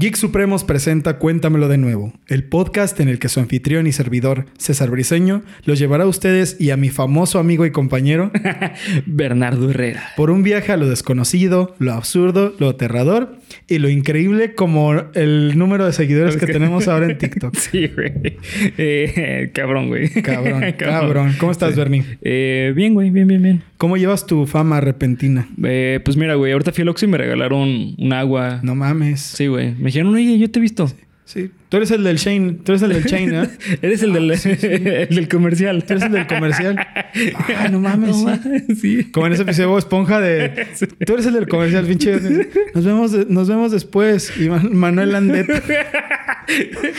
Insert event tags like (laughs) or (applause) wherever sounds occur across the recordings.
Geek Supremos presenta Cuéntamelo de nuevo, el podcast en el que su anfitrión y servidor, César Briseño, los llevará a ustedes y a mi famoso amigo y compañero (laughs) Bernardo Herrera. por un viaje a lo desconocido, lo absurdo, lo aterrador y lo increíble como el número de seguidores que tenemos ahora en (laughs) TikTok. Sí, güey. Eh, cabrón, güey. Cabrón, (laughs) cabrón. ¿Cómo estás, Bernie? Eh, bien, güey, bien, bien, bien. ¿Cómo llevas tu fama repentina? Eh, pues mira, güey, ahorita fui al Oxxo y me regalaron un agua. No mames. Sí, güey. Me dijeron, oye, yo te he visto. Sí. Tú eres el del Shane. Tú eres el del Shane, ¿eh? (laughs) Eres el del, el (laughs) del comercial. Tú eres el del comercial. Ah, no mames. No sí. mames, sí. Como en ese episodio Esponja de... Tú eres el del comercial, pinche. Nos vemos, nos vemos después. Y Man- Manuel Landet.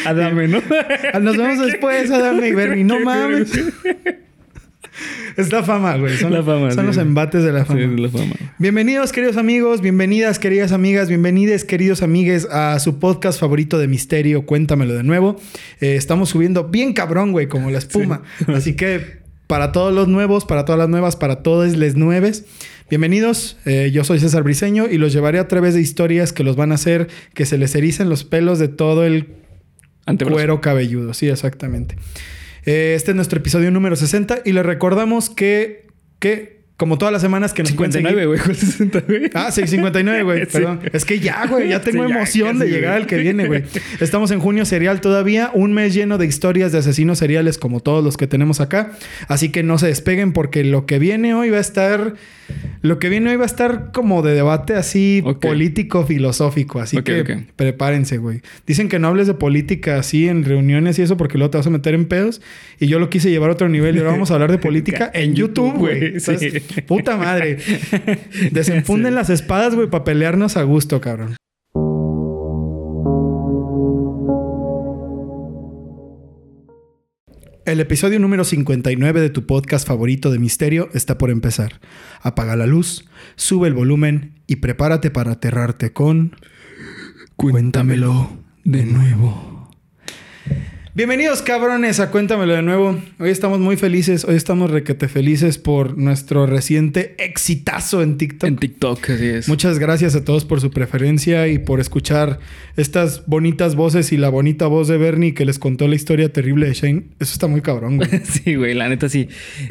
Adame, ¿no? Ah, Nos vemos (laughs) después, Adame y Bernie. No mames. Es la fama, güey. Son, La fama, son sí. los embates de la fama. Sí, la fama. Bienvenidos, queridos amigos, bienvenidas, queridas amigas, bienvenides, queridos amigues, a su podcast favorito de misterio, Cuéntamelo de nuevo. Eh, estamos subiendo bien cabrón, güey, como la espuma. (laughs) Así que para todos los nuevos, para todas las nuevas, para todos les nueves, bienvenidos. Eh, yo soy César Briseño y los llevaré a través de historias que los van a hacer que se les ericen los pelos de todo el Antebrazo. Cuero cabelludo, sí, exactamente. Eh, Este es nuestro episodio número 60 y les recordamos que, que como todas las semanas que nos pueden 59, seguir- güey. ¿Cuál 60, güey? Ah, sí, 59, güey. (laughs) Sí. Perdón. Es que ya, güey, ya (laughs) tengo Sí, emoción de llegar al que viene, güey. (laughs) Estamos en junio serial todavía, un mes lleno de historias de asesinos seriales como todos los que tenemos acá. Así que no se despeguen porque lo que viene hoy va a estar. Lo que viene hoy va a estar como de debate así Ok. político, filosófico. Así que prepárense, güey. Dicen que no hables de política así en reuniones y eso porque luego te vas a meter en pedos. Y yo lo quise llevar a otro nivel y ahora vamos a hablar de política en YouTube, güey. Sí. Puta madre. (laughs) Desenfunden Sí. las espadas, güey, para pelearnos a gusto, cabrón. El episodio número 59 de tu podcast favorito de misterio está por empezar. Apaga la luz, sube el volumen y prepárate para aterrarte con... Cuéntamelo de nuevo. Bienvenidos cabrones a Cuéntamelo de nuevo. Hoy estamos muy felices, hoy estamos requete felices por nuestro reciente exitazo en TikTok. En TikTok, así es. Muchas gracias a todos por su preferencia y por escuchar estas bonitas voces y la bonita voz de Bernie que les contó la historia terrible de Shane. Eso está muy cabrón, güey. (laughs) Sí, güey, la neta sí.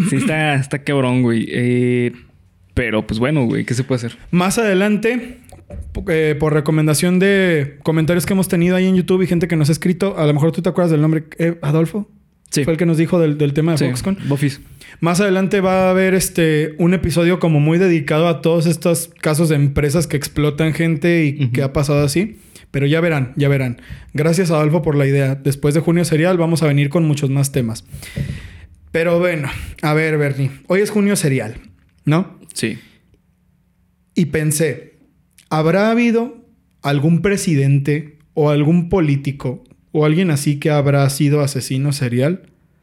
Sí, está, está cabrón, güey. Eh, pero pues bueno, güey, ¿qué se puede hacer? Más adelante, eh, por recomendación de comentarios que hemos tenido ahí en YouTube y gente que nos ha escrito, a lo mejor tú te acuerdas del nombre, eh, Adolfo. Sí. Fue el que nos dijo del, del tema de Sí, Foxconn. Bofis. Más adelante va a haber este un episodio como muy dedicado a todos estos casos de empresas que explotan gente y que ha pasado así. Pero ya verán, ya verán. Gracias Adolfo por la idea. Después de junio serial vamos a venir con muchos más temas. Pero bueno, a ver, Bernie. Hoy es junio serial, ¿no? Sí. Y pensé, ¿habrá habido algún presidente o algún político o alguien así que habrá sido asesino serial?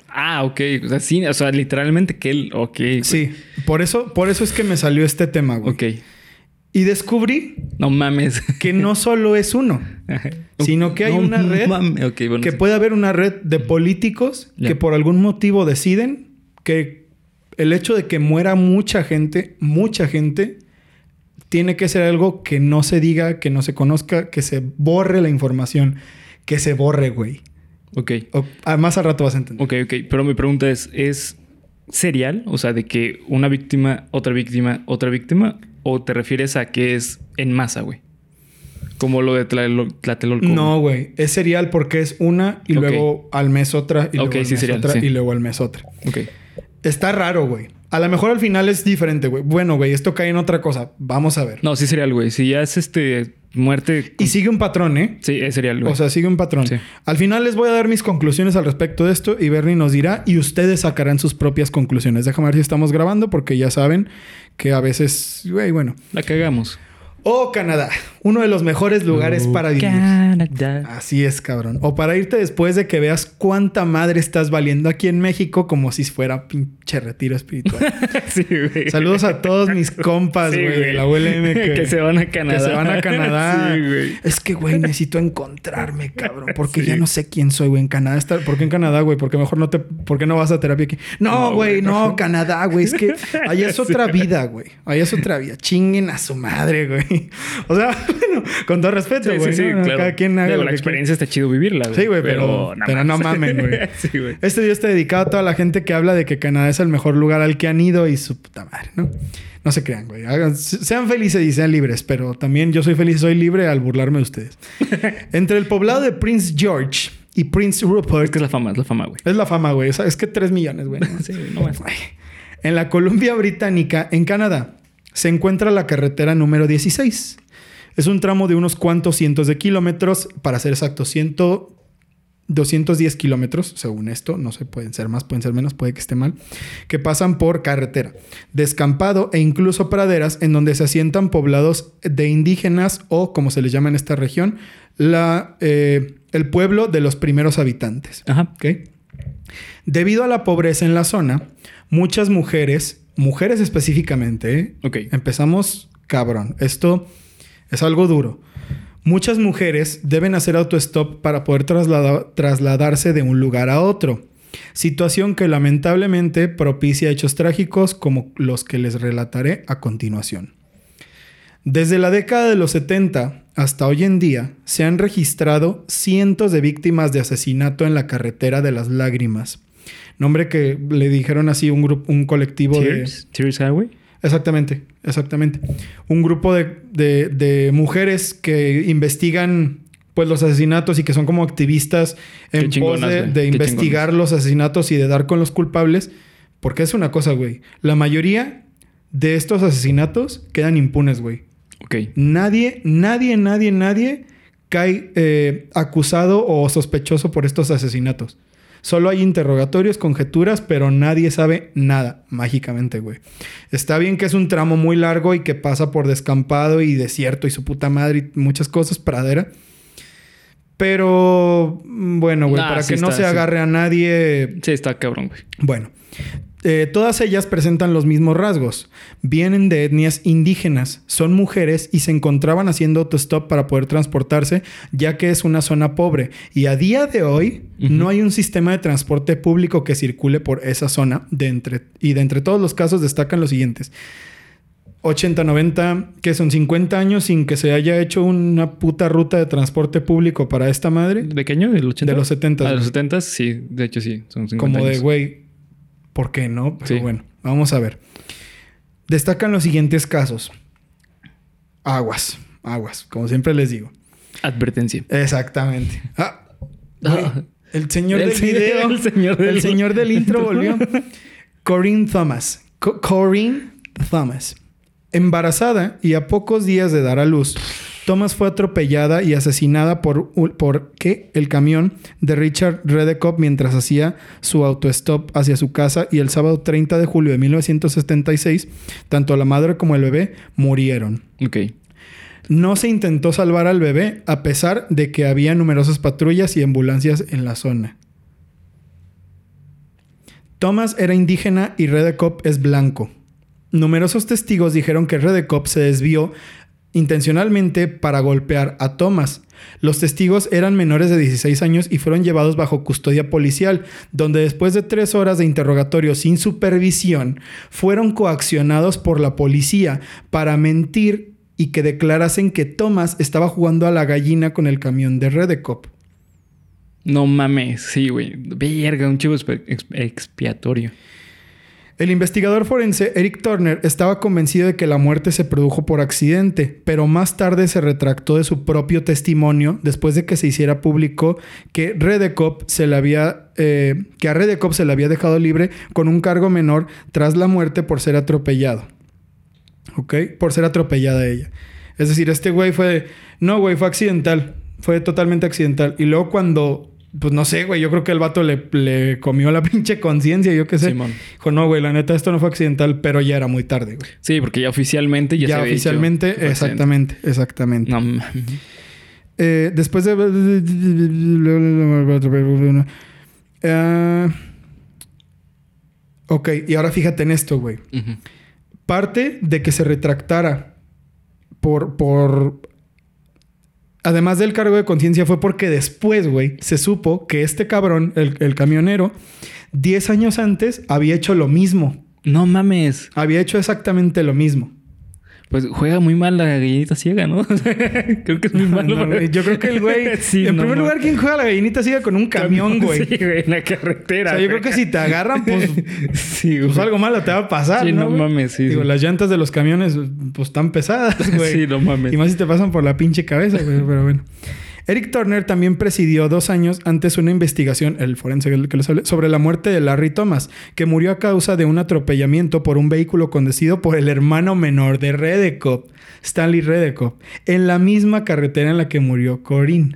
Ah, ok. O sea, sí, o sea, literalmente que él. Ok. güey. Sí, por eso, por eso es que me salió este tema, güey. Ok. Y descubrí No mames. que no (laughs) solo es uno, sino que hay No una red mames. Ok, bueno. que sí. puede haber una red de políticos que por algún motivo deciden que el hecho de que muera mucha gente, mucha gente, tiene que ser algo que no se diga, que no se conozca, que se borre la información, que se borre, güey. Ok. O- ah, más al rato vas a entender. Ok, ok. Pero mi pregunta es: ¿es serial? O sea, de que una víctima, otra víctima, otra víctima. ¿O te refieres a que es en masa, güey? Como lo de Tlatelolco. No, güey. Es serial porque es una y luego al mes otra y luego al sí, mes serial, otra sí. y luego al mes otra. Ok. Está raro, güey. A lo mejor al final es diferente, güey. Bueno, güey, esto cae en otra cosa. Vamos a ver. No, sí serial, güey. Si ya es este muerte. Y sigue un patrón, ¿eh? Sí, es serial, güey. O sea, sigue un patrón. Sí. Al final les voy a dar mis conclusiones al respecto de esto y Bernie nos dirá y ustedes sacarán sus propias conclusiones. Déjame ver si estamos grabando porque ya saben que a veces, güey, bueno. la cagamos. Oh, Canadá. Uno de los mejores lugares Oh, para vivir. Así es, cabrón. O para irte después de que veas cuánta madre estás valiendo aquí en México como si fuera pinche retiro espiritual. (laughs) Sí, güey. Saludos a todos mis compas, Sí, güey, de la ULM que, Que se van a Canadá. que se van a Canadá. (laughs) Sí, güey. Es que, güey, necesito encontrarme, cabrón. Porque Sí. ya no sé quién soy, güey. En Canadá está... ¿Por qué en Canadá, güey? Porque mejor no te... ¿Por qué no vas a terapia aquí? No, No, güey, güey, no, Canadá, güey. Es que (laughs) allá es otra vida, güey. Allá es otra vida. Chinguen a su madre, güey. O sea, bueno, con todo respeto, güey. sí, sí, ¿no? claro. Cada quien haga Digo, la que experiencia está chido vivirla, Sí, güey, pero- pero no (laughs) mamen, güey. sí, güey. Este video está dedicado a toda la gente que habla de que Canadá es el mejor lugar al que han ido y su puta madre, ¿no? No se crean, güey. Hagan- sean felices y sean libres, pero también yo soy feliz y soy libre al burlarme de ustedes. (laughs) Entre el poblado de Prince George y Prince Es Rupert que es la fama, es la fama, güey. es la fama, güey. Es que 3 millones, güey. (laughs) Sí, no más. En la Columbia Británica, en Canadá, se encuentra la carretera número 16. Es un tramo de unos cuantos cientos de kilómetros, para ser exacto, 100, 210 kilómetros, según esto, no sé, pueden ser más, pueden ser menos, puede que esté mal, que pasan por carretera, descampado e incluso praderas en donde se asientan poblados de indígenas o, como se les llama en esta región, la, eh, el pueblo de los primeros habitantes. Ajá. Debido a la pobreza en la zona, muchas mujeres, mujeres específicamente, ¿eh? Empezamos cabrón. Esto es algo duro. Muchas mujeres deben hacer autostop para poder traslada- trasladarse de un lugar a otro. Situación que lamentablemente propicia hechos trágicos como los que les relataré a continuación. Desde la década de los 70 hasta hoy en día se han registrado cientos de víctimas de asesinato en la carretera de las lágrimas. Nombre que le dijeron así un grupo, un colectivo de... Tears Highway. Exactamente, exactamente. Un grupo de, de- de mujeres que investigan pues los asesinatos y que son como activistas en pos de, investigar los asesinatos y de dar con los culpables. Porque es una cosa, güey. La mayoría de estos asesinatos quedan impunes, güey. Ok. Nadie, nadie, nadie, nadie cae eh, acusado o sospechoso por estos asesinatos. Solo hay interrogatorios, conjeturas, pero nadie sabe nada, mágicamente, güey. Está bien que es un tramo muy largo y que pasa por descampado y desierto y su puta madre y muchas cosas, pradera. Pero, mm, bueno, güey, Nah, para sí que no se sí. agarre a nadie, Sí, está cabrón, güey. bueno, eh, todas ellas presentan los mismos rasgos. Vienen de etnias indígenas, son mujeres y se encontraban haciendo autostop para poder transportarse, ya que es una zona pobre. Y a día de hoy no hay un sistema de transporte público que circule por esa zona. De entre, y de entre todos los casos destacan los siguientes. 80, 90, que son 50 años sin que se haya hecho una puta ruta de transporte público para esta madre. ¿De qué año? ¿Del 80? De los 70. Ah, de los güey. 70, sí. De hecho, sí. Son 50 Como de, güey, ¿por qué no? Pero Sí. bueno, vamos a ver. Destacan los siguientes casos. Aguas, aguas, como siempre les digo. Advertencia. Exactamente. Ah, Ah. el señor El del señor- video. (laughs) el señor del- el señor del intro volvió. Corinne Thomas. Co- Corinne Thomas. Embarazada y a pocos días de dar a luz, Thomas fue atropellada y asesinada por, por ¿qué? el camión de Richard Redekop mientras hacía su autostop hacia su casa y el sábado 30 de julio de 1976, tanto la madre como el bebé murieron. Ok. No se intentó salvar al bebé a pesar de que había numerosas patrullas y ambulancias en la zona. Thomas era indígena y Redekop es blanco. Numerosos testigos dijeron que Redekop se desvió intencionalmente para golpear a Thomas. Los testigos eran menores de 16 años y fueron llevados bajo custodia policial, donde después de tres horas de interrogatorio sin supervisión, fueron coaccionados por la policía para mentir y que declarasen que Thomas estaba jugando a la gallina con el camión de Redekop. No mames. Sí, güey. Verga, un chivo exp- ex- expiatorio. El investigador forense Eric Turner estaba convencido de que la muerte se produjo por accidente, pero más tarde se retractó de su propio testimonio después de que se hiciera público que Redekop se le había eh, que a Redekop se le había dejado libre con un cargo menor tras la muerte por ser atropellado. ¿Ok? Por ser atropellada ella. Es decir, este güey fue... No, güey, fue accidental. Fue totalmente accidental. Y luego cuando pues no sé, güey. Yo creo que el vato le, le comió la (laughs) pinche conciencia, yo qué sé. Simón. Dijo, no, güey, la neta, esto no fue accidental, pero ya era muy tarde, güey. Sí, porque ya oficialmente ya, Ya, se había dicho oficialmente, exactamente, exactamente. No. Eh, después de. Ah, ok, y ahora fíjate en esto, güey. Parte de que se retractara por. por además del cargo de conciencia, fue porque después, güey, se supo que este cabrón, el, el camionero, 10 años antes había hecho lo mismo. No mames. Había hecho exactamente lo mismo. Pues juega muy mal la gallinita ciega, ¿no? (laughs) creo que es muy malo. No, para- güey, yo creo que el güey. (laughs) Sí, en no primer lugar, ¿quién juega la gallinita sigue con un camión, güey? (laughs) Sí, güey, en la O carretera. sea, yo creo que si te agarran, pues, Sí, güey. pues algo malo te va a pasar. Sí, no, mames, sí, Digo, sí. las llantas de los camiones, pues están pesadas, güey. Sí, no mames. Y más si te pasan por la pinche cabeza, güey. Pero bueno. Eric Turner también presidió dos años antes una investigación, el forense sobre la muerte de Larry Thomas, que murió a causa de un atropellamiento por un vehículo conducido por el hermano menor de Redekop, Stanley Redekop, en la misma carretera en la que murió Corinne.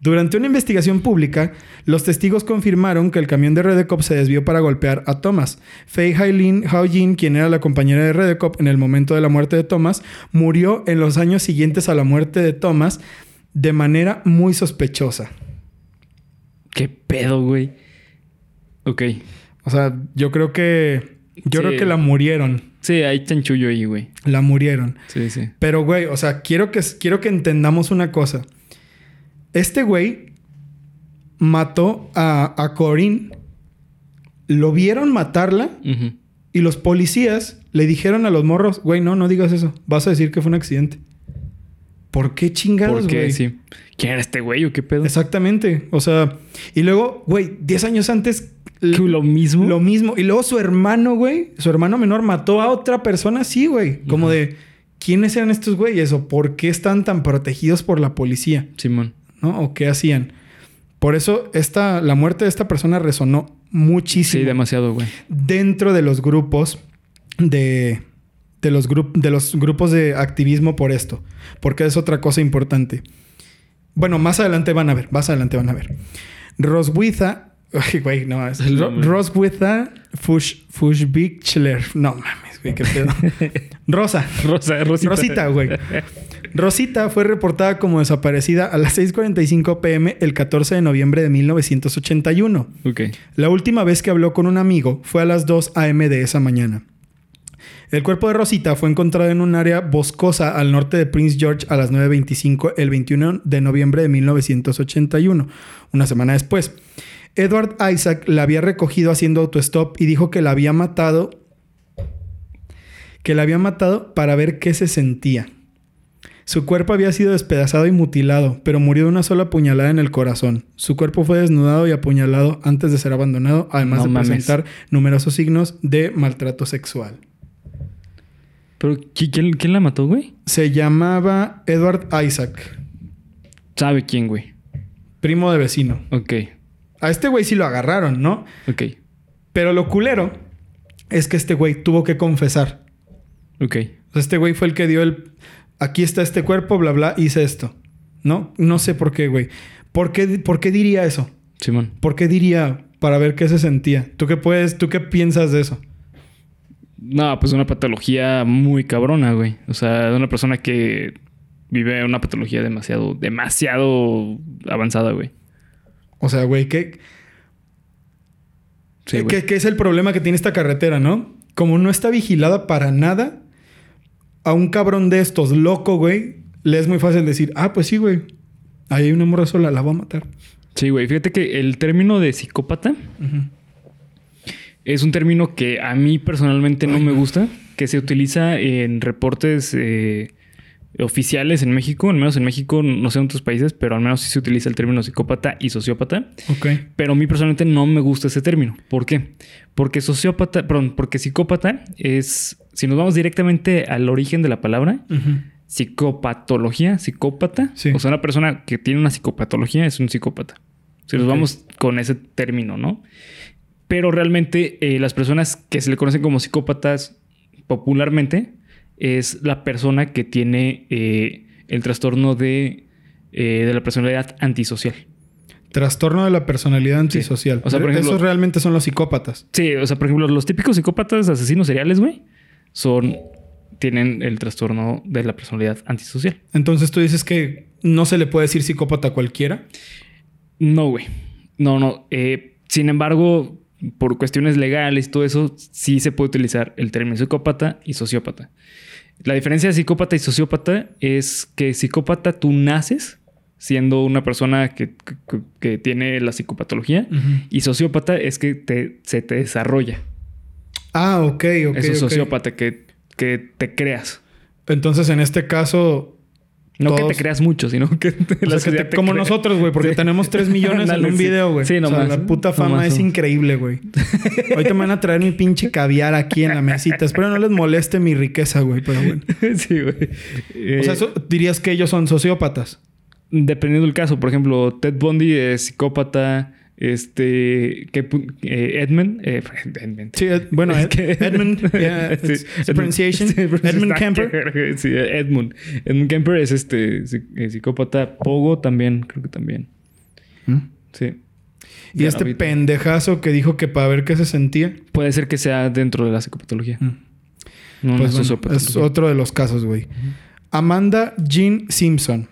Durante una investigación pública, los testigos confirmaron que el camión de Redekop se desvió para golpear a Thomas. Faye Hailin Haojin, quien era la compañera de Redekop en el momento de la muerte de Thomas, murió en los años siguientes a la muerte de Thomas de manera muy sospechosa. ¿Qué pedo, güey? Ok. O sea, yo creo que yo Sí. creo que la murieron, Sí, hay chanchullo ahí, güey. la murieron. Sí, sí. Pero güey, o sea, quiero que quiero que entendamos una cosa. Este güey mató a, a Corinne. Lo vieron matarla y los policías le dijeron a los morros, güey, no, no digas eso. Vas a decir que fue un accidente. ¿Por qué chingados, ¿Por qué? güey? Sí. ¿Quién era este güey o qué pedo? Exactamente. O sea, y luego, güey, 10 años antes. l- ¿Que lo mismo? Lo mismo. Y luego su hermano, güey, su hermano menor mató a otra persona así, güey. Como de, ¿quiénes eran estos güeyes? ¿O por qué están tan protegidos por la policía? Simón. ¿No? ¿O qué hacían? Por eso, esta, la muerte de esta persona resonó muchísimo Sí, demasiado, güey. dentro de los grupos de, de, los grup- de los grupos de activismo por esto. Porque es otra cosa importante. Bueno, más adelante van a ver. Más adelante van a ver. Roswitha... (laughs) Güey, no. Es Ro-. Roswitha Fush, Fushbichler. No mames, güey. Qué pedo. (laughs) Rosa. Rosa, Rosita. Rosita, güey. Rosita fue reportada como desaparecida a las 6.45 pm el 14 de noviembre de 1981. Ok. La última vez que habló con un amigo fue a las 2 a.m. de esa mañana. El cuerpo de Rosita fue encontrado en un área boscosa al norte de Prince George a las 9.25 el 21 de noviembre de 1981, una semana después. Edward Isaac la había recogido haciendo autostop y dijo que la había matado que la había matado para ver qué se sentía. Su cuerpo había sido despedazado y mutilado, pero murió de una sola puñalada en el corazón. Su cuerpo fue desnudado y apuñalado antes de ser abandonado, además No de mames. presentar numerosos signos de maltrato sexual. ¿Pero qui- quién, quién la mató, güey? Se llamaba Edward Isaac, ¿Sabe quién, güey? primo de vecino. Ok. A este güey sí lo agarraron, ¿no? Ok. Pero lo culero es que este güey tuvo que confesar. Ok. Este güey fue el que dio el... Aquí está este cuerpo, bla, bla, hice esto. ¿No? No sé por qué, güey. ¿Por qué, ¿Por qué diría eso? Simón. ¿Por qué diría para ver qué se sentía? ¿Tú qué puedes, tú qué piensas de eso? No, pues una patología muy cabrona, güey. O sea, de una persona que vive una patología demasiado, demasiado avanzada, güey. O sea, güey, ¿qué, Sí, qué- güey. qué- es el problema que tiene esta carretera, no? Como no está vigilada para nada, a un cabrón de estos loco, güey, le es muy fácil decir, ah, pues sí, güey, ahí hay una morra sola, la voy a matar. Sí, güey. Fíjate que el término de psicópata es un término que a mí personalmente no me gusta, que se utiliza en reportes eh, oficiales en México, al menos en México, no sé en otros países, pero al menos sí se utiliza el término psicópata y sociópata. Ok. Pero a mí personalmente no me gusta ese término. ¿Por qué? Porque sociópata, perdón, porque psicópata es, si nos vamos directamente al origen de la palabra, psicopatología, psicópata. Sí. O sea, una persona que tiene una psicopatología es un psicópata. Si nos vamos con ese término, ¿no? Pero realmente eh, las personas que se le conocen como psicópatas popularmente es la persona que tiene eh, el trastorno de, eh, de la personalidad antisocial. Trastorno de la personalidad antisocial. O sea, por ejemplo- Esos realmente son los psicópatas. Sí, o sea, por ejemplo, los típicos psicópatas asesinos seriales, güey, son. tienen el trastorno de la personalidad antisocial. Entonces tú dices que no se le puede decir psicópata a cualquiera. No, güey. No, no. Eh, sin embargo, por cuestiones legales y todo eso, sí se puede utilizar el término psicópata y sociópata. La diferencia de psicópata y sociópata es que psicópata tú naces siendo una persona que, que- que tiene la psicopatología y sociópata es que te- se te desarrolla. Ah, ok, ok. Eso es sociópata, que, que te creas. Entonces, en este caso, No que te creas mucho, sino que o sea, que sociedad te- te como nosotros, güey, porque Sí. tenemos 3 (laughs) millones en un sí. video, güey. Sí, o sea, nomás. la puta fama Nomás es increíble, güey. Ahorita me van a traer mi pinche caviar aquí en la mesita. Espero no les moleste mi riqueza, güey, pero bueno. (laughs) sí, güey. O sea, Eh, eso- dirías que ellos son sociópatas. Dependiendo del caso, por ejemplo, Ted Bundy es psicópata. Este. Que, eh, Edmund. eh, (laughs) Edmund. Sí, Ed- bueno, Ed- Edmund, (laughs) yeah, Sí, it's- it's a pronunciation. Sí, Edmund Kemper. (laughs) Sí, Edmund. Edmund Kemper es este eh, psicópata. Pogo también, creo que también. ¿Mm? Sí. Y este pendejazo que dijo que para ver qué se sentía. Puede ser que sea dentro de la psicopatología. Mm. No Pues bueno, es otro de los casos, güey. Amanda Jean Simpson.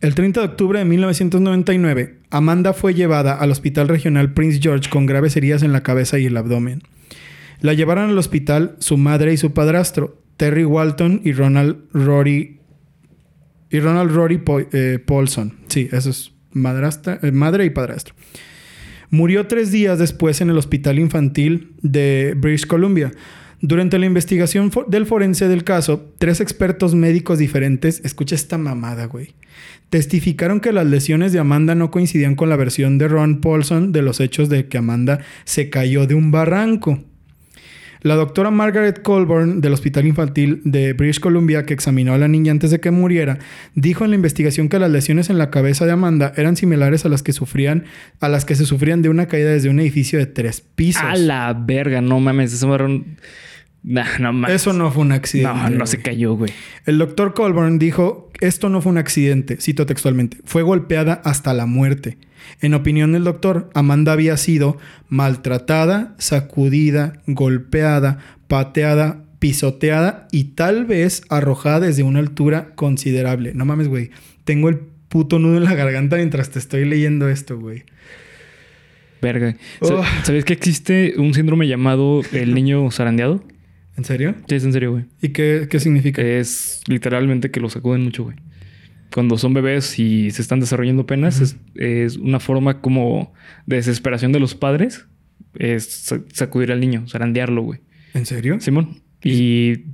El 30 de octubre de 1999, Amanda fue llevada al Hospital Regional Prince George con graves heridas en la cabeza y el abdomen. La llevaron al hospital su madre y su padrastro, Terry Walton y Ronald Rory y Ronald Rory eh, Paulson. Sí, eso es eh, madre y padrastro. Murió tres días después en el hospital infantil de British Columbia. Durante la investigación del forense del caso, tres expertos médicos diferentes, escucha esta mamada, güey, testificaron que las lesiones de Amanda no coincidían con la versión de Ron Paulson de los hechos de que Amanda se cayó de un barranco. La doctora Margaret Colburn del Hospital Infantil de British Columbia, que examinó a la niña antes de que muriera, dijo en la investigación que las lesiones en la cabeza de Amanda eran similares a las que sufrían, a las que se sufrían de una caída desde un edificio de tres pisos. A la verga, no mames. Eso fueron. Nah, no mames. Eso no fue un accidente. No, no se cayó, güey. El doctor Colburn dijo, esto no fue un accidente, cito textualmente, fue golpeada hasta la muerte. En opinión del doctor, Amanda había sido maltratada, sacudida, golpeada, pateada, pisoteada y tal vez arrojada desde una altura considerable. No mames, güey. Tengo el puto nudo en la garganta mientras te estoy leyendo esto, güey. Verga. Oh. ¿Sabías que existe un síndrome llamado el niño zarandeado? ¿En serio? Sí, es en serio, güey. ¿Y qué, qué significa? Es literalmente que lo sacuden mucho, güey. Cuando son bebés y se están desarrollando apenas, es, es una forma como de desesperación de los padres. Es sa- sacudir al niño, zarandearlo, güey. ¿En serio? Simón. Y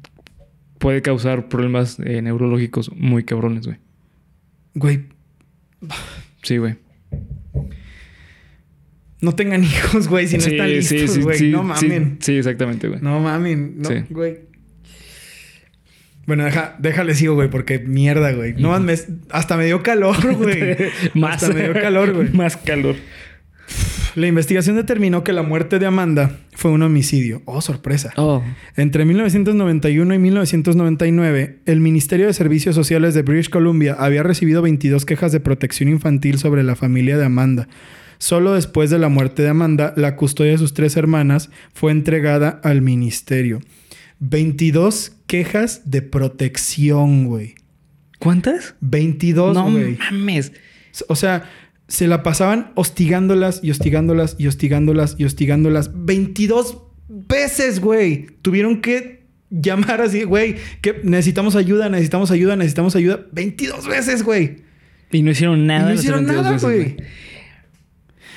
puede causar problemas eh, neurológicos muy cabrones, güey. Güey, Sí, güey. No tengan (laughs) hijos, güey, si no están listos, güey. no sí, mamen. sí, exactamente, güey. No mamen, no, Sí. güey. Bueno, deja, déjale sigo, güey, porque mierda, güey. No, me- hasta me dio calor, (laughs) güey. Más. Hasta me dio calor, güey. (laughs) Más calor. La investigación determinó que la muerte de Amanda fue un homicidio. Oh, sorpresa. Oh. Entre 1991 y 1999, el Ministerio de Servicios Sociales de British Columbia había recibido 22 quejas de protección infantil sobre la familia de Amanda. Solo después de la muerte de Amanda, la custodia de sus tres hermanas fue entregada al ministerio. 22 quejas de protección, güey. ¿Cuántas? 22, no güey. mames. O sea, se la pasaban hostigándolas y hostigándolas y hostigándolas y hostigándolas 22 veces, güey. Tuvieron que llamar así, güey, que necesitamos ayuda, necesitamos ayuda, necesitamos ayuda 22 veces, güey. Y no hicieron Y nada. no hicieron 22 nada, veces, güey.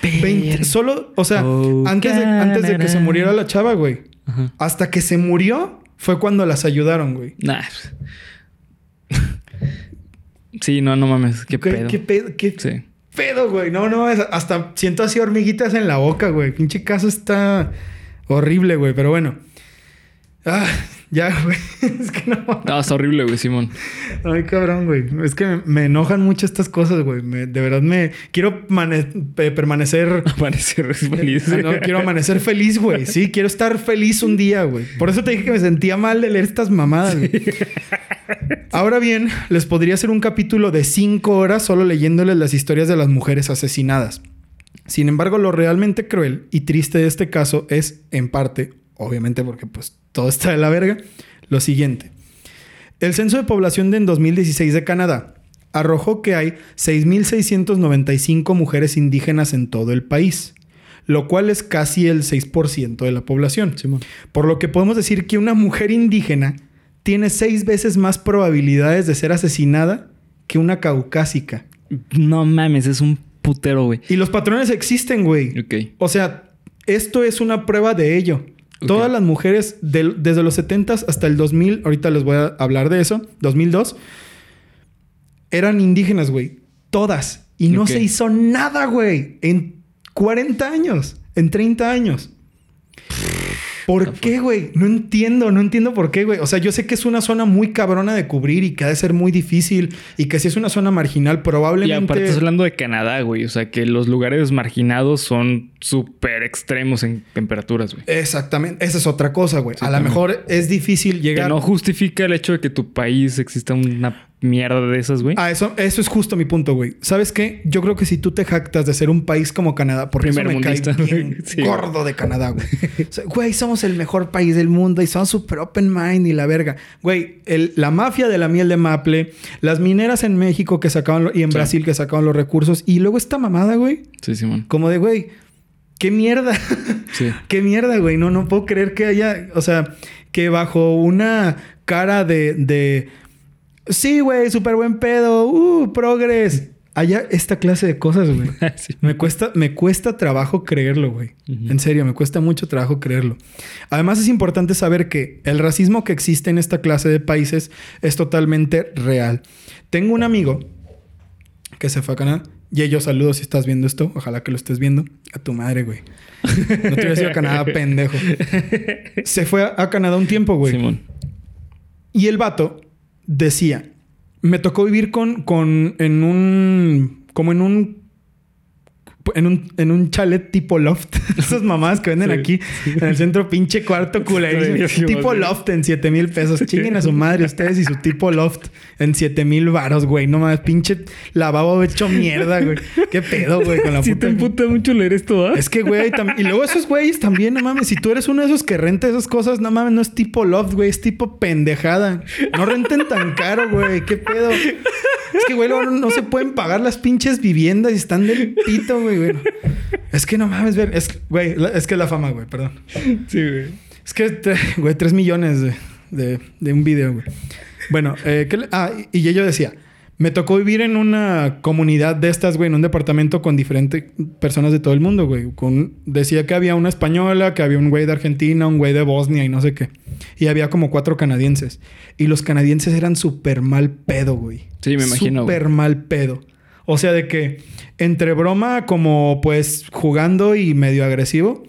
20 Verga. solo, o sea, Oh, antes, de, antes de que se muriera la chava, güey. Ajá. Hasta que se murió fue cuando las ayudaron, güey. Nah. sí, no, no mames. Qué ¿Qué, pedo. qué pedo? ¿Qué Sí. pedo, güey? No, no, es- hasta siento así hormiguitas en la boca, güey. Pinche caso está horrible, güey. Pero bueno. Ah, ya, (laughs) güey. es que no. No, está horrible, güey, Simón. Ay, cabrón, güey. Es que me, me enojan mucho estas cosas, güey. Me- de verdad me... Quiero pe- permanecer... (laughs) Amanecer feliz. Ah, no, quiero amanecer feliz, güey. Sí, quiero estar feliz un día, güey. Por eso te dije que me sentía mal de leer estas mamadas, güey. Ahora bien, les podría hacer un capítulo de cinco horas solo leyéndoles las historias de las mujeres asesinadas. Sin embargo, lo realmente cruel y triste de este caso es, en parte, obviamente porque pues todo está de la verga, lo siguiente. El censo de población de en 2016 de Canadá arrojó que hay 6.695 mujeres indígenas en todo el país, lo cual es casi el 6% de la población. Por lo que podemos decir que una mujer indígena tiene seis veces más probabilidades de ser asesinada que una caucásica. No mames, es un putero, güey. Y los patrones existen, güey. Ok. O sea, esto es una prueba de ello. Todas las mujeres desde los 70 hasta el 2000, ahorita les voy a hablar de eso, 2002, eran indígenas, güey. Todas. Y no se hizo nada, güey. En 40 años, en 30 años. ¿Por qué, güey? No entiendo, no entiendo por qué, güey. O sea, yo sé que es una zona muy cabrona de cubrir y que ha de ser muy difícil y que si es una zona marginal, Y probablemente... aparte estás hablando de Canadá, güey. O sea, que los lugares marginados son súper extremos en temperaturas, güey. Exactamente, esa es otra cosa, güey. Sí, a lo mejor es difícil Que llegar no justifica el hecho de que tu país exista una mierda de esas, güey. a eso. Eso es justo mi punto, güey. ¿Sabes qué? Yo creo que si tú te jactas de ser un país como Canadá, porque eso me cae Primermundista, bien güey. (laughs) Sí, gordo de Canadá, güey. (laughs) O sea, Güey, somos el mejor país del mundo y somos súper open mind y la verga. Güey, el- la mafia de la miel de maple, las mineras en México que sacaban lo- y en Sí. Brasil que sacaban los recursos y luego esta mamada, güey, Sí, Simón. como de, güey, qué mierda. Sí. (laughs) Qué mierda, güey. No, no puedo creer que haya, o sea, que bajo una cara de, de sí, güey, súper buen pedo, uh, progres, haya esta clase de cosas, güey. (laughs) Sí. Me cuesta, me cuesta trabajo creerlo, güey. En serio, me cuesta mucho trabajo creerlo. Además, es importante saber que el racismo que existe en esta clase de países es totalmente real. Tengo un amigo que se fue a Canadá. Y ellos, saludos si estás viendo esto. Ojalá que lo estés viendo. A tu madre, güey. No te hubieras ido a Canadá, (laughs) pendejo. Se fue a, a Canadá un tiempo, güey. Simón. Y el vato decía, me tocó vivir con, con en un, como en un, en un, en un chalet tipo loft. (laughs) Esas mamadas que venden Sí. aquí en el centro, pinche cuarto. Buenísimo, tipo loft en 7 mil pesos. Chinguen a su madre ustedes y su tipo loft en 7 mil varos, güey. No mames, pinche lavabo hecho mierda, güey. Qué pedo, güey, con la Sí puta. te emputa mucho leer esto, ¿ah? Es que, güey, y luego esos güeyes también, no mames. Si tú eres uno de esos que renta esas cosas, no mames, no es tipo loft, güey, es tipo pendejada. No renten tan caro, güey. ¿Qué pedo? Es que, güey, luego no se pueden pagar las pinches viviendas y están del pito, güey. Güey. Es que no mames, ver. Es, güey, es que es la fama, güey, perdón. Sí, güey. Es que, güey, tres millones de, de- de un video, güey. Bueno, eh, ¿qué le- ah, y yo decía, me tocó vivir en una comunidad de estas, güey, en un departamento con diferentes personas de todo el mundo, güey. Con, decía que había una española, que había un güey de Argentina, un güey de Bosnia y no sé qué. Y había como cuatro canadienses. Y los canadienses eran súper mal pedo, güey. Sí, me imagino. Súper mal pedo. O sea, de que entre broma, como pues jugando y medio agresivo.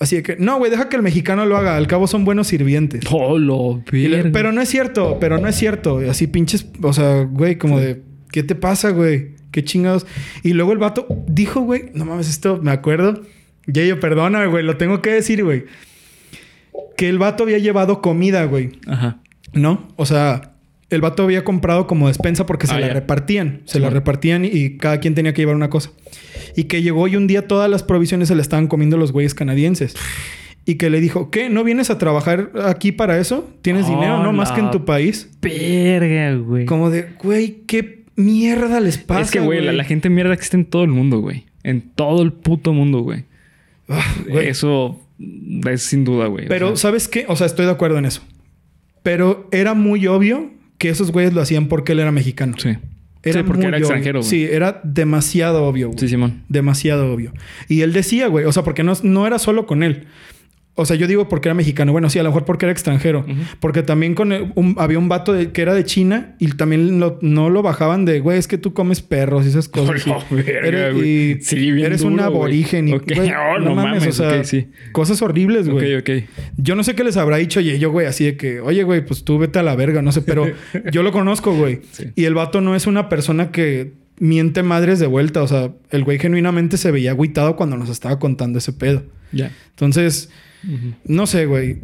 Así de que, no, güey, deja que el mexicano lo haga. Al cabo son buenos sirvientes. Oh, lo Y le- verga. pero no es cierto, pero no es cierto. Y Así pinches, o sea, güey, como de, ¿qué te pasa, güey? ¿Qué chingados? Y luego el vato dijo, güey, no mames, esto me acuerdo. Ya yo, perdóname, güey, lo tengo que decir, güey. Que el vato había llevado comida, güey. Ajá. ¿No? O sea, el vato había comprado como despensa porque se Ah, la repartían. Se la Simón. repartían y, cada quien tenía que llevar una cosa. Y que llegó y un día todas las provisiones se le estaban comiendo los güeyes canadienses. Y que le dijo, ¿qué? ¿No vienes a trabajar aquí para eso? ¿Tienes dinero? No, más que en tu país. Verga, güey. Como de, güey, ¿qué mierda les pasa? es que, güey, la, la gente mierda existe en todo el mundo, güey. En todo el puto mundo, güey. Ah, güey. Eso es sin duda, güey. O Pero, sea, ¿sabes qué? O sea, estoy de acuerdo en eso. Pero era muy obvio que esos güeyes lo hacían porque él era mexicano. sí. sí, porque muy era extranjero, güey. Sí, era demasiado obvio, güey. Sí, Simón. Demasiado obvio. Y él decía, güey, o sea, porque no, no era solo con él. O sea, yo digo porque era mexicano. Bueno, sí, a lo mejor porque era extranjero. Porque también con el- un- había un vato de- que era de China y también lo- no lo bajaban de, güey, es que tú comes perros y esas (laughs) cosas. Oh, y no, verga, eres, y Sí, bien eres un duro, aborigen. Y, güey, (laughs) Oh, no mames, o sea, sí. cosas horribles, güey. Ok, ok. Yo no sé qué les habrá dicho y yo, güey, así de que, oye, güey, pues tú vete a la verga, no sé, pero (laughs) yo lo conozco, güey. Sí. Y el vato no es una persona que miente madres de vuelta. O sea, el güey genuinamente se veía agüitado cuando nos estaba contando ese pedo. Ya. Entonces, No sé, güey.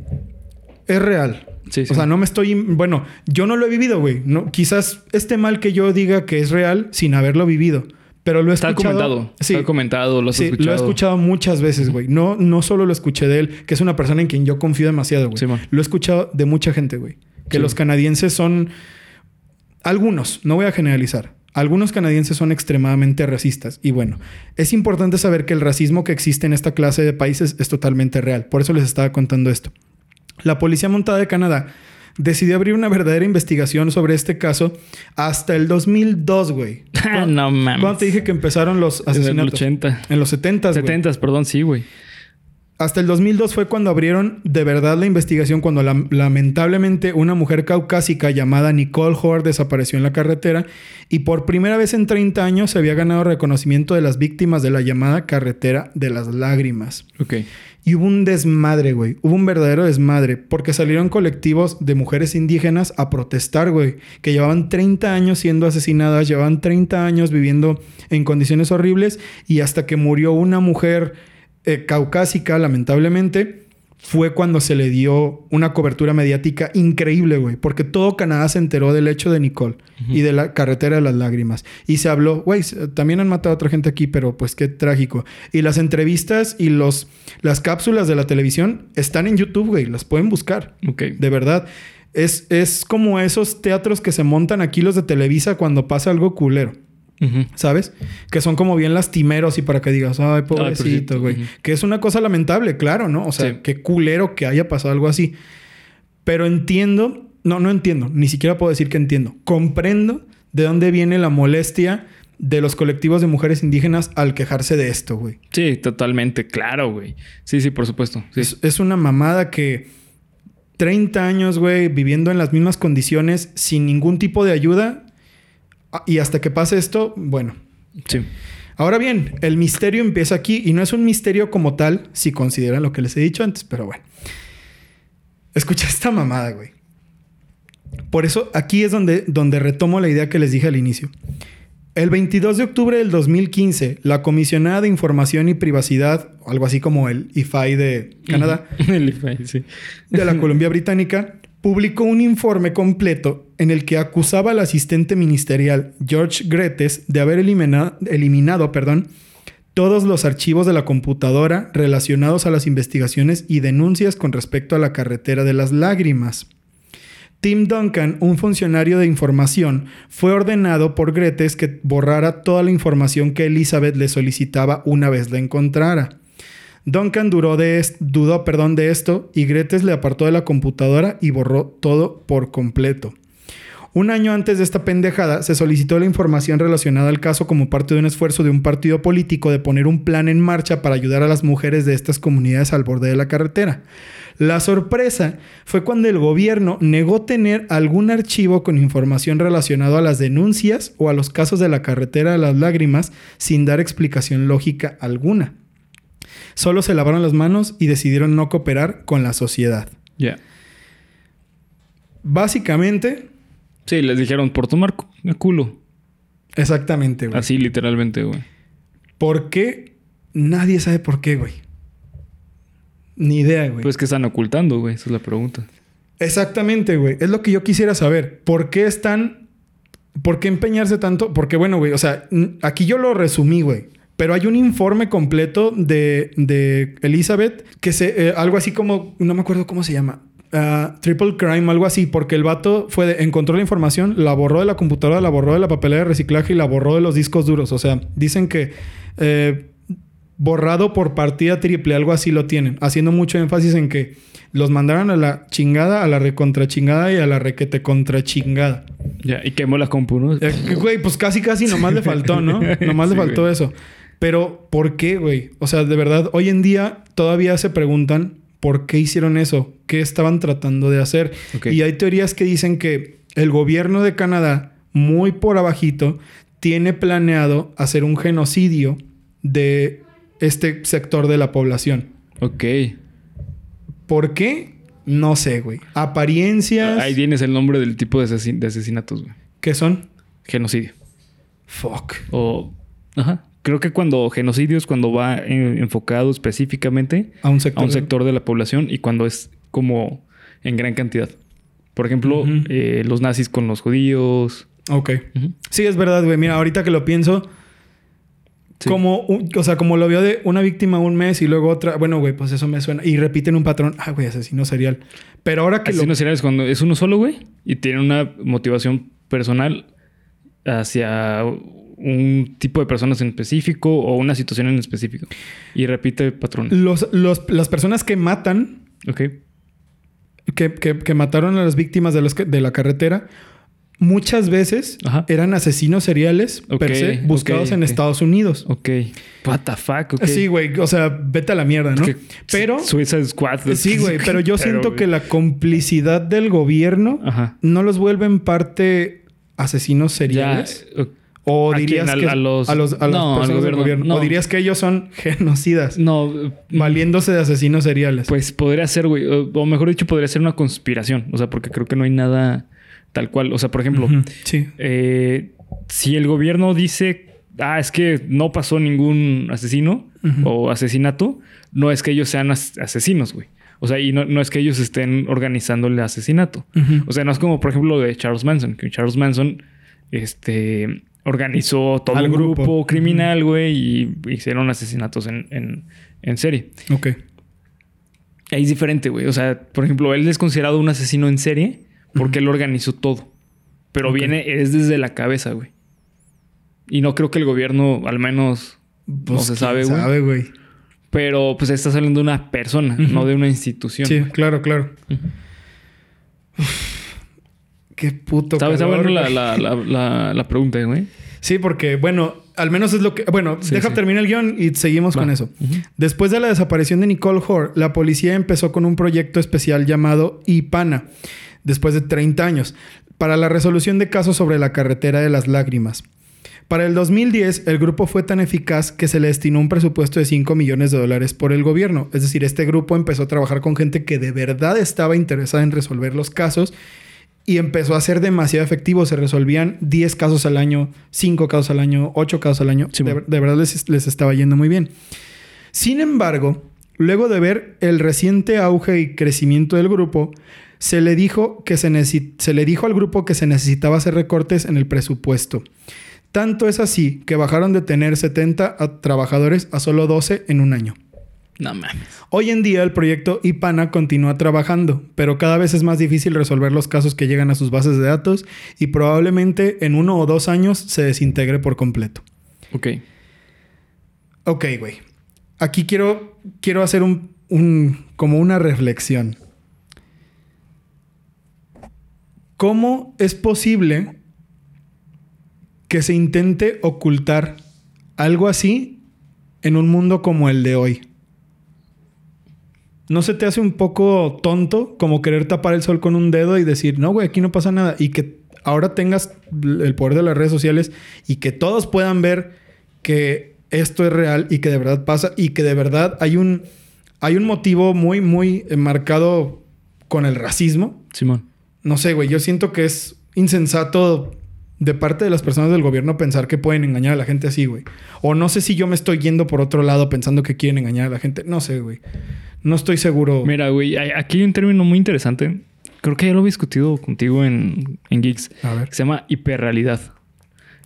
es real. Sí, sí. O sea, no me estoy... Bueno, yo no lo he vivido, güey. No, quizás esté mal que yo diga que es real sin haberlo vivido. Pero lo he Está escuchado... comentado. Sí, Está comentado, lo has sí, escuchado. lo he escuchado muchas veces, güey. No, no solo lo escuché de él, que es una persona en quien yo confío demasiado, güey. Sí, lo he escuchado de mucha gente, güey. Que Sí. los canadienses son... Algunos, no voy a generalizar. Algunos canadienses son extremadamente racistas. Y bueno, es importante saber que el racismo que existe en esta clase de países es totalmente real. Por eso les estaba contando esto. La Policía Montada de Canadá decidió abrir una verdadera investigación sobre este caso hasta el 2002, güey. (laughs) No mames. ¿Cuándo te dije que empezaron los En el asesinatos? 80. En los 70, güey. 70, perdón, sí, güey. Hasta el 2002 fue cuando abrieron de verdad la investigación cuando la- lamentablemente una mujer caucásica llamada Nicole Hoare desapareció en la carretera y por primera vez en 30 años se había ganado reconocimiento de las víctimas de la llamada carretera de las lágrimas. Ok. Y hubo un desmadre, güey. Hubo un verdadero desmadre. Porque salieron colectivos de mujeres indígenas a protestar, güey. Que llevaban 30 años siendo asesinadas, llevaban 30 años viviendo en condiciones horribles. Y hasta que murió una mujer eh, caucásica, lamentablemente, fue cuando se le dio una cobertura mediática increíble, güey. Porque todo Canadá se enteró del hecho de Nicole y de la carretera de las lágrimas. Y se habló, güey, también han matado a otra gente aquí, pero pues qué trágico. Y las entrevistas y los, las cápsulas de la televisión están en YouTube, güey. Las pueden buscar. Ok. De verdad. Es, es como esos teatros que se montan aquí los de Televisa cuando pasa algo culero. ¿Sabes? Que son como bien lastimeros y para que digas, ay, pobrecito, güey. Que es una cosa lamentable, claro, ¿no? O sea, Sí. qué culero que haya pasado algo así. Pero entiendo, no, no entiendo, ni siquiera puedo decir que entiendo. Comprendo de dónde viene la molestia de los colectivos de mujeres indígenas al quejarse de esto, güey. Sí, totalmente. Claro, güey. Sí, sí, por supuesto. Sí. Es, es una mamada que 30 años, güey, viviendo en las mismas condiciones, sin ningún tipo de ayuda. Ah, Y hasta que pase esto, bueno, Sí. Ahora bien, el misterio empieza aquí y no es un misterio como tal, si consideran lo que les he dicho antes, pero bueno. Escucha esta mamada, güey. Por eso aquí es donde, donde retomo la idea que les dije al inicio. El 22 de octubre del 2015, la Comisionada de Información y Privacidad, algo así como el IFAI de Canadá, (laughs) El IFAI, sí. de la Columbia Británica, publicó un informe completo en el que acusaba al asistente ministerial George Gretes de haber elimina- eliminado todos los archivos de la computadora relacionados a las investigaciones y denuncias con respecto a la carretera de las lágrimas. Tim Duncan, un funcionario de información, fue ordenado por Gretes que borrara toda la información que Elizabeth le solicitaba una vez la encontrara. Duncan duró de dudó perdón, de esto y Gretes le apartó de la computadora y borró todo por completo. Un año antes de esta pendejada, se solicitó la información relacionada al caso como parte de un esfuerzo de un partido político de poner un plan en marcha para ayudar a las mujeres de estas comunidades al borde de la carretera. La sorpresa fue cuando el gobierno negó tener algún archivo con información relacionado a las denuncias o a los casos de la carretera de las lágrimas sin dar explicación lógica alguna. Solo se lavaron las manos y decidieron no cooperar con la sociedad. Ya. Básicamente, Sí, les dijeron por tomar culo. exactamente, güey. Así, literalmente, güey. ¿Por qué? Nadie sabe por qué, güey. Ni idea, güey. Pues que están ocultando, güey. Esa es la pregunta. Exactamente, güey. Es lo que yo quisiera saber. ¿Por qué están... ¿Por qué empeñarse tanto? Porque, bueno, güey, o sea, aquí yo lo resumí, güey. Pero hay un informe completo de, de Elizabeth que se... eh, algo así como... No me acuerdo cómo se llama. Ah, triple crime, algo así. Porque el vato fue de- encontró la información, la borró de la computadora, la borró de la papelera de reciclaje y la borró de los discos duros. O sea, dicen que... eh, borrado por partida triple, algo así lo tienen, haciendo mucho énfasis en que los mandaron a la chingada, a la recontrachingada y a la requete contrachingada. Ya, y quemó la compu, ¿no? Eh, Güey, pues casi casi nomás le faltó, ¿no? (laughs) Nomás Sí, le faltó güey. eso. Pero, ¿por qué, güey? O sea, de verdad, hoy en día todavía se preguntan por qué hicieron eso, qué estaban tratando de hacer. Y hay teorías que dicen que el gobierno de Canadá, muy por abajito, tiene planeado hacer un genocidio de este sector de la población. Ok. ¿Por qué? No sé, güey. Apariencias. Ahí tienes el nombre del tipo de, asesin- de asesinatos, güey. ¿Qué son? Genocidio. Fuck. O... Ajá. Creo que cuando genocidio es cuando va eh, enfocado específicamente A un sector. a un de- sector de la población y cuando es como en gran cantidad. Por ejemplo, eh, los nazis con los judíos. Ok. Sí, es verdad, güey. Mira, ahorita que lo pienso, Sí. como, un- o sea, como lo vio de una víctima un mes y luego otra, bueno, güey, pues eso me suena. Y repiten un patrón, ah, güey, asesino serial. Pero ahora que lo... Asesinos seriales cuando es uno solo, güey, y tiene una motivación personal hacia un tipo de personas en específico o una situación en específico. Y repite patrones. Los, los- las personas que matan, Ok. que, que- que mataron a las víctimas de, los, que- de la carretera, muchas veces Ajá. eran asesinos seriales per se, buscados en. Estados Unidos. Ok. What the fuck. Sí, güey, o sea, vete a la mierda, ¿no? Pero... Suicide Squad. Sí, güey, pero yo siento que la complicidad del gobierno Ajá. no los vuelve en parte asesinos seriales. Ya. O ¿A dirías que ¿A- los- a, los- a las No, al personas del gobierno, gobierno. no. O dirías que ellos son (laughs) genocidas, No, valiéndose de asesinos seriales. Pues podría ser, güey. O, o mejor dicho, podría ser una conspiración. O sea, porque creo que no hay nada tal cual. O sea, por ejemplo, Sí. eh, si el gobierno dice, ah, es que no pasó ningún asesino o asesinato, no es que ellos sean as- asesinos, güey. O sea, y no, no es que ellos estén organizando el asesinato. O sea, no es como, por ejemplo, lo de Charles Manson, que Charles Manson este, organizó todo Al un grupo. grupo, criminal, güey, y hicieron asesinatos en, en- en serie. Ok. Ahí es diferente, güey. O sea, por ejemplo, él es considerado un asesino en serie porque él organizó todo. Pero viene, es desde la cabeza, güey. Y no creo que el gobierno, al menos, no se quién sabe, güey. sabe, güey. Pero pues está saliendo de una persona, no de una institución. Sí, claro, claro. Qué puto Está, está calor, bueno la, güey. la, la, la- la pregunta, güey. Sí, porque, bueno, al menos es lo que... Bueno, Sí, deja sí. terminar el guion y seguimos Va. con eso. Después de la desaparición de Nicole Hoare, la policía empezó con un proyecto especial llamado IPANA, después de 30 años, para la resolución de casos sobre la carretera de las lágrimas. Para el 2010, el grupo fue tan eficaz que se le destinó un presupuesto de 5 millones de dólares por el gobierno. Es decir, este grupo empezó a trabajar con gente que de verdad estaba interesada en resolver los casos y empezó a ser demasiado efectivo. Se resolvían 10 casos al año, 5 casos al año, 8 casos al año. Sí, de, verdad les, les estaba yendo muy bien. Sin embargo, luego de ver el reciente auge y crecimiento del grupo, se le dijo, que se, se le dijo al grupo que se necesitaba hacer recortes en el presupuesto. Tanto es así que bajaron de tener 70 a- trabajadores a solo 12 en un año. No mames. Hoy en día el proyecto IPANA continúa trabajando, pero cada vez es más difícil resolver los casos que llegan a sus bases de datos y probablemente en uno o dos años se desintegre por completo. Ok. Ok, güey. Aquí quiero, quiero hacer un, un- como una reflexión. ¿Cómo es posible que se intente ocultar algo así en un mundo como el de hoy? ¿No se te hace un poco tonto como querer tapar el sol con un dedo y decir, no, güey, aquí no pasa nada? Y que ahora tengas el poder de las redes sociales y que todos puedan ver que esto es real y que de verdad pasa y que de verdad hay un, hay un motivo muy, muy marcado con el racismo. Simón. No sé, güey, yo siento que es insensato de parte de las personas del gobierno pensar que pueden engañar a la gente así, güey. O no sé si yo me estoy yendo por otro lado pensando que quieren engañar a la gente. No sé, güey. No estoy seguro. Mira, güey, aquí hay un término muy interesante. Creo que ya lo he discutido contigo en, en Geeks. A ver. Se llama hiperrealidad.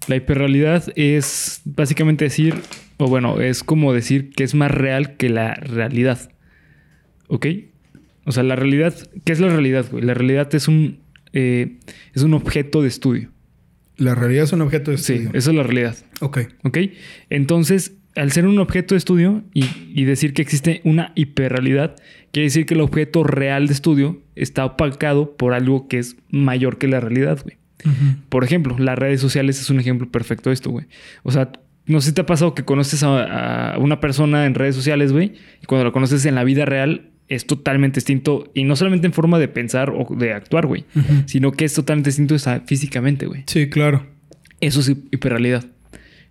La hiperrealidad es básicamente decir, o bueno, es como decir que es más real que la realidad. ¿Ok? O sea, la realidad, ¿qué es la realidad? güey? La realidad es un, eh, es un objeto de estudio. La realidad es un objeto de Sí, estudio. eso es la realidad. Ok. ¿Ok? Entonces, al ser un objeto de estudio y, y decir que existe una hiperrealidad, quiere decir que el objeto real de estudio está opacado por algo que es mayor que la realidad, güey. Por ejemplo, las redes sociales es un ejemplo perfecto de esto, güey. O sea, no sé si te ha pasado que conoces a, a una persona en redes sociales, güey, y cuando la conoces en la vida real es totalmente distinto, y no solamente en forma de pensar o de actuar, güey, sino que es totalmente distinto físicamente, güey. Sí, claro. Eso es hi- hiperrealidad.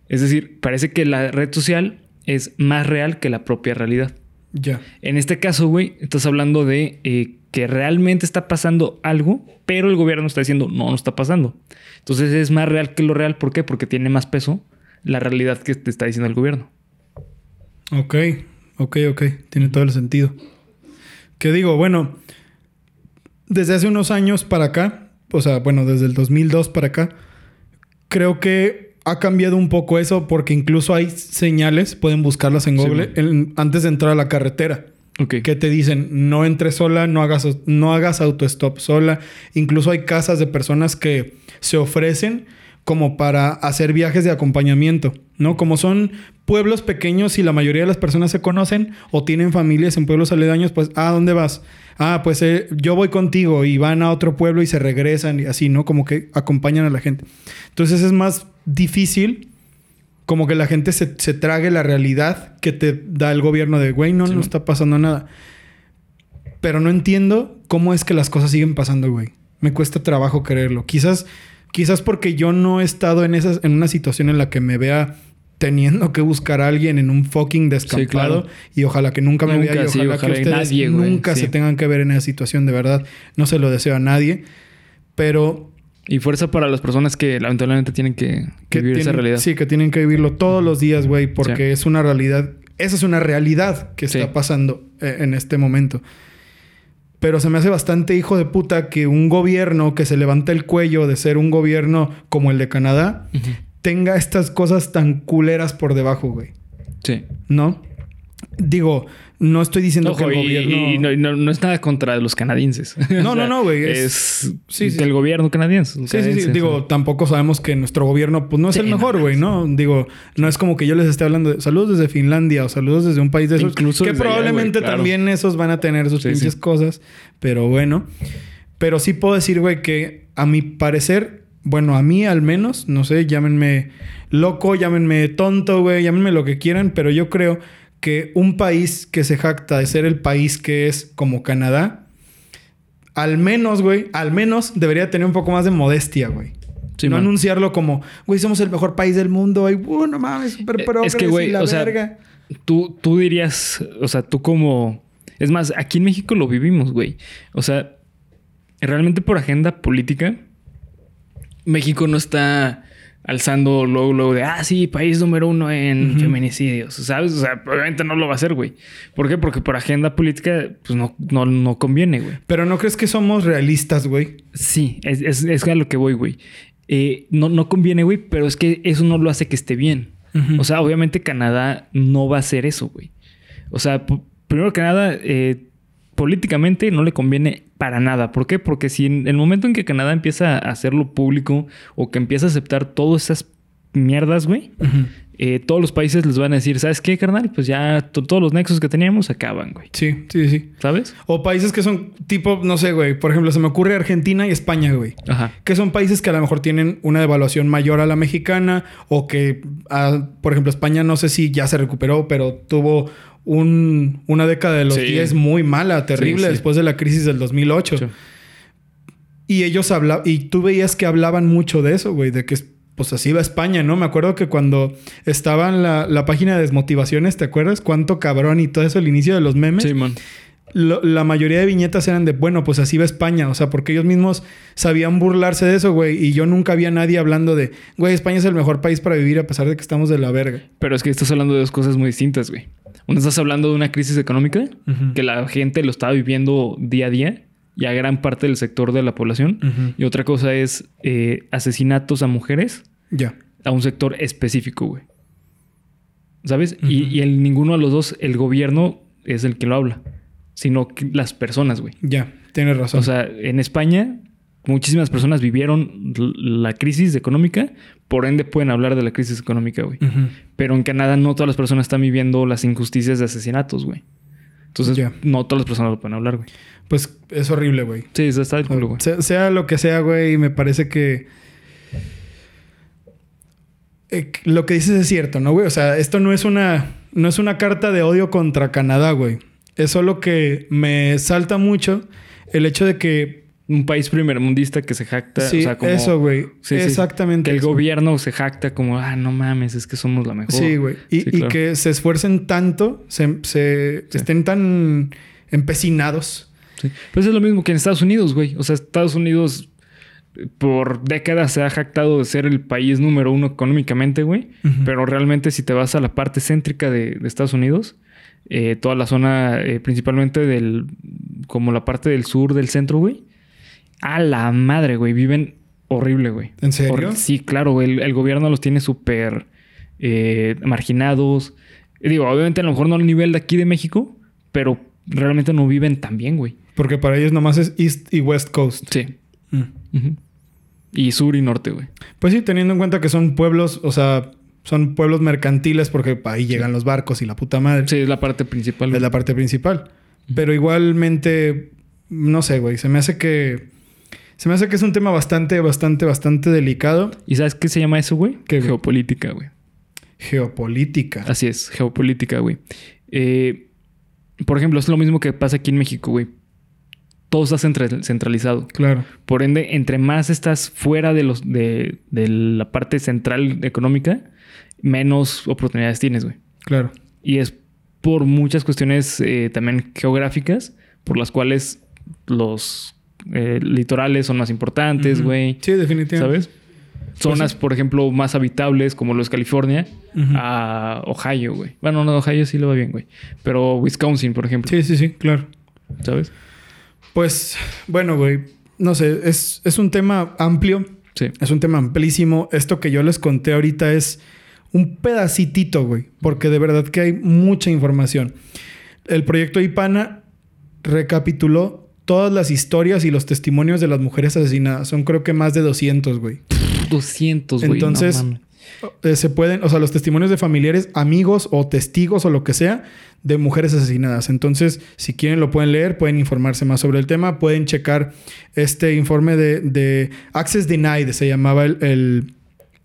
Es decir, parece que la red social es más real que la propia realidad. Ya. En este caso, güey, estás hablando de eh, que realmente está pasando algo, pero el gobierno está diciendo no, no está pasando. Entonces es más real que lo real. ¿Por qué? Porque tiene más peso la realidad que te está diciendo el gobierno. Ok, ok, ok. Tiene todo el sentido. Que digo, bueno, desde hace unos años para acá, o sea, bueno, desde el 2002 para acá, creo que ha cambiado un poco eso porque incluso hay señales, pueden buscarlas en Sí, Google, en- antes de entrar a la carretera. Que te dicen no entres sola, no hagas, no hagas autostop sola. Incluso hay casas de personas que se ofrecen como para hacer viajes de acompañamiento, ¿no? Como son pueblos pequeños y la mayoría de las personas se conocen o tienen familias en pueblos aledaños, pues, ah, ¿dónde vas? Ah, pues eh, yo voy contigo y van a otro pueblo y se regresan y así, ¿no? Como que acompañan a la gente. Entonces es más difícil como que la gente se, se trague la realidad que te da el gobierno de, güey, no, Sí, no ¿no? está pasando nada. Pero no entiendo cómo es que las cosas siguen pasando, güey. Me cuesta trabajo creerlo. Quizás, quizás porque yo no he estado en, esas, en una situación en la que me vea teniendo que buscar a alguien en un fucking descampado claro. y ojalá que nunca me Nunca, vea y sí, ojalá, que ustedes nadie, nunca sí. se tengan que ver en esa situación de verdad. No se lo deseo a nadie. Pero Y fuerza para las personas que lamentablemente tienen que, que vivir esa tienen- realidad. Sí, que tienen que vivirlo todos los días, güey, porque es una realidad. Esa es una realidad que está pasando eh, en este momento. Pero se me hace bastante hijo de puta que un gobierno que se levanta el cuello de ser un gobierno como el de Canadá. Tenga estas cosas tan culeras por debajo, güey. Sí. ¿No? Digo, no estoy diciendo Ojo, que el y- gobierno. y no, no- no es nada contra los canadienses. (laughs) No, no, no, güey, es- Es, sí, sí. del gobierno canadiense. Sí, sí, sí. Digo, tampoco sabemos que nuestro gobierno pues, no es el mejor, güey, ¿no? Digo, no es como que yo les esté hablando de saludos desde Finlandia o saludos desde un país de esos. Incluso que allá, probablemente claro. también esos van a tener sus pinches cosas. Pero bueno. Pero sí puedo decir, güey, que a mi parecer, bueno, a mí al menos, no sé, llámenme loco, llámenme tonto, güey, llámenme lo que quieran, pero yo creo que un país que se jacta de ser el país que es como Canadá, al menos, güey, al menos debería tener un poco más de modestia, güey. Sí, no man. anunciarlo como, güey, somos el mejor país del mundo. Y, uh, no mames, súper Eh, progres es que, güey, y la o sea, verga. Tú, tú dirías, o sea, tú como... Es más, aquí en México lo vivimos, güey. O sea, realmente por agenda política, México no está alzando luego, luego de, ah, sí, país número uno en feminicidios, ¿sabes? O sea, obviamente no lo va a hacer, güey. ¿Por qué? Porque por agenda política, pues no, no, no conviene, güey. Pero no crees que somos realistas, güey. Sí, es, es, es a lo que voy, güey. Eh, no, no conviene, güey, pero es que eso no lo hace que esté bien. O sea, obviamente Canadá no va a hacer eso, güey. O sea, primero que nada, eh, políticamente no le conviene para nada. ¿Por qué? Porque si en el momento en que Canadá empieza a hacerlo público o que empieza a aceptar todas esas mierdas, güey, eh, todos los países les van a decir, ¿sabes qué, carnal? Pues ya to- todos los nexos que teníamos acaban, güey. Sí, sí, sí. ¿Sabes? O países que son tipo, no sé, güey. Por ejemplo, se me ocurre Argentina y España, güey. Ajá. Que son países que a lo mejor tienen una devaluación mayor a la mexicana o que, ah, por ejemplo, España no sé si ya se recuperó, pero tuvo un- una década de los Sí. 10 muy mala, terrible, Sí, sí. después de la crisis del 2008. Sí. Y ellos hablaban, y tú veías que hablaban mucho de eso, güey, de que pues así va España, ¿no? Me acuerdo que cuando estaba en la, la página de desmotivaciones, ¿te acuerdas? Cuánto cabrón y todo eso, el inicio de los memes. Sí, man. Lo- la mayoría de viñetas eran de, bueno, pues así va España. O sea, porque ellos mismos sabían burlarse de eso, güey. Y yo nunca había nadie hablando de, güey, España es el mejor país para vivir a pesar de que estamos de la verga. Pero es que estás hablando de dos cosas muy distintas, güey. Una estás hablando de una crisis económica que la gente lo estaba viviendo día a día y a gran parte del sector de la población. Y otra cosa es eh, asesinatos a mujeres Ya. a un sector específico, güey. ¿Sabes? y, y en ninguno de los dos el gobierno es el que lo habla, sino que las personas, güey. Ya. Tienes razón. O sea, en España muchísimas personas vivieron la crisis económica, por ende pueden hablar de la crisis económica, güey. Pero en Canadá no todas las personas están viviendo las injusticias de asesinatos, güey. Entonces, no todas las personas lo pueden hablar, güey. Pues es horrible, güey. Sí, está del culo, güey. Sea, sea lo que sea, güey, me parece que. eh, lo que dices es cierto, ¿no, güey? O sea, esto no es una. No es una carta de odio contra Canadá, güey. Es solo que me salta mucho el hecho de que. Un país primermundista que se jacta. sí, o sea, como, eso, güey. Sí, sí. Exactamente. Que el gobierno se jacta como, ah, no mames, es que somos la mejor. Sí, güey. Y, Sí, y claro. que se esfuercen tanto, se, estén tan empecinados. Sí. Pues es lo mismo que en Estados Unidos, güey. O sea, Estados Unidos eh, por décadas se ha jactado de ser el país número uno económicamente, güey. Pero realmente si te vas a la parte céntrica de, de Estados Unidos, eh, toda la zona, eh, principalmente del, como la parte del sur, del centro, güey, A la madre, güey. Viven horrible, güey. ¿En serio? Sí, claro, güey. El, el gobierno los tiene súper eh, marginados. Digo, obviamente a lo mejor no al nivel de aquí de México, pero realmente no viven tan bien, güey. Porque para ellos nomás es East y West Coast. Sí. Mm. Y sur y norte, güey. Pues sí, teniendo en cuenta que son pueblos, o sea, son pueblos mercantiles porque ahí llegan los barcos y la puta madre. Sí, es la parte principal. Es güey. la parte principal. Pero igualmente, no sé, güey. Se me hace que. Se me hace que es un tema bastante, bastante, bastante delicado. ¿Y sabes qué se llama eso, güey? ¿Qué, güey? Geopolítica, güey. Geopolítica. Así es, geopolítica, güey. Eh, por ejemplo, es lo mismo que pasa aquí en México, güey. Todo está centra- centralizado. Claro. Por ende, entre más estás fuera de los de, de la parte central económica, menos oportunidades tienes, güey. Claro. Y es por muchas cuestiones eh, también geográficas, por las cuales los eh, litorales son más importantes, güey. Sí, definitivamente. ¿Sabes? Zonas, por ejemplo, más habitables, como lo es California, a Ohio, güey. Bueno, no, Ohio sí lo va bien, güey. Pero Wisconsin, por ejemplo. Sí, sí, sí, claro. ¿Sabes? Pues, bueno, güey. No sé, es, es un tema amplio. Sí. Es un tema amplísimo. Esto que yo les conté ahorita es un pedacitito, güey. Porque de verdad que hay mucha información. El proyecto IPANA recapituló todas las historias y los testimonios de las mujeres asesinadas. Son creo que más de 200, güey. 200, güey. Entonces. Eh, se pueden, o sea, los testimonios de familiares, amigos o testigos o lo que sea de mujeres asesinadas. Entonces, si quieren lo pueden leer, pueden informarse más sobre el tema, pueden checar este informe de, de Access Denied, se llamaba el, el,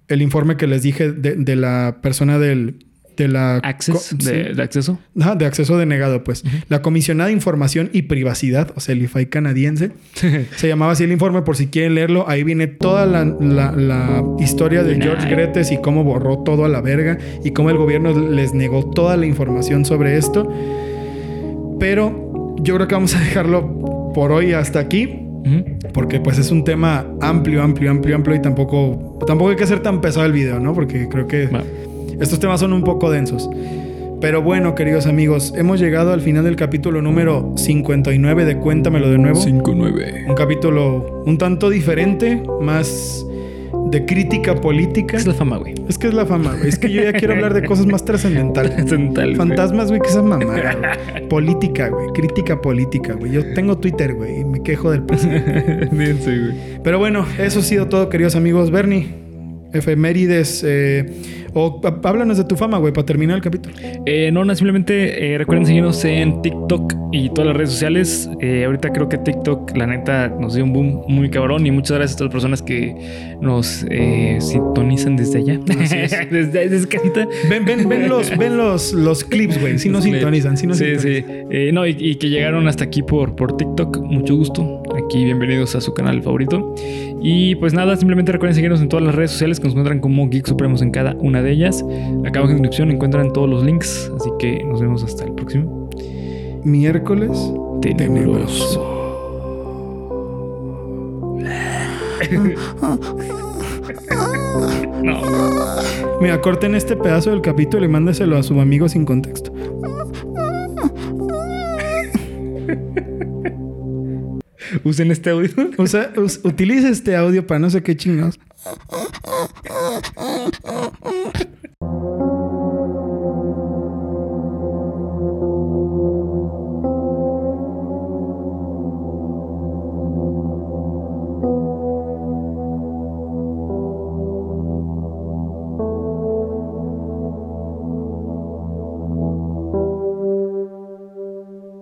el informe que les dije de, de la persona del... De la Access de, sí. de acceso. Ajá, de acceso denegado, pues. La Comisionada de Información y Privacidad, o sea, el IFAI canadiense, (laughs) se llamaba así el informe por si quieren leerlo. Ahí viene toda la, la- la historia de George. Gretes y cómo borró todo a la verga y cómo el gobierno les negó toda la información sobre esto. Pero yo creo que vamos a dejarlo por hoy hasta aquí. Porque pues es un tema amplio, amplio, amplio, amplio y tampoco, tampoco hay que hacer tan pesado el video, ¿no? Porque creo que. Estos temas son un poco densos. Pero bueno, queridos amigos, hemos llegado al final del capítulo número 59 de Cuéntamelo de nuevo. 5-9. Un capítulo un tanto diferente, más de crítica política. Es la fama, güey. Es que es la fama, güey. Es que yo ya quiero hablar de cosas más trascendentales. (laughs) Trascendental, güey. Fantasmas, güey, que esa mamada, güey. Política, güey. Crítica política, güey. Yo tengo Twitter, güey, y me quejo del presidente. (laughs) Pero bueno, eso ha sido todo, queridos amigos. Bernie, efemérides. eh, o há- háblanos de tu fama, güey, para terminar el capítulo. Eh, no, no, simplemente eh, recuerden seguirnos en TikTok y todas las redes sociales. Eh, ahorita creo que TikTok, la neta, nos dio un boom muy cabrón y muchas gracias a todas las personas que nos eh, sintonizan desde allá. Así es. (laughs) desde, desde casita. Ven, ven, ven los, (laughs) ven los, los clips, güey. Si nos Sí, sintonizan, si nos sí, sintonizan. sí. Eh, no, y, y que llegaron hasta aquí por, por TikTok. Mucho gusto. Aquí, bienvenidos a su canal favorito. Y pues nada, simplemente recuerden seguirnos en todas las redes sociales que nos encuentran como Geek Supremos en cada una de ellas. Acá abajo en la descripción encuentran todos los links. Así que nos vemos hasta el próximo. Miércoles Tenebroso. (laughs) No. Mira, corten este pedazo del capítulo y mándeselo a su amigo sin contexto. Usen este audio. O sea, us- utilice este audio para no sé qué chingados.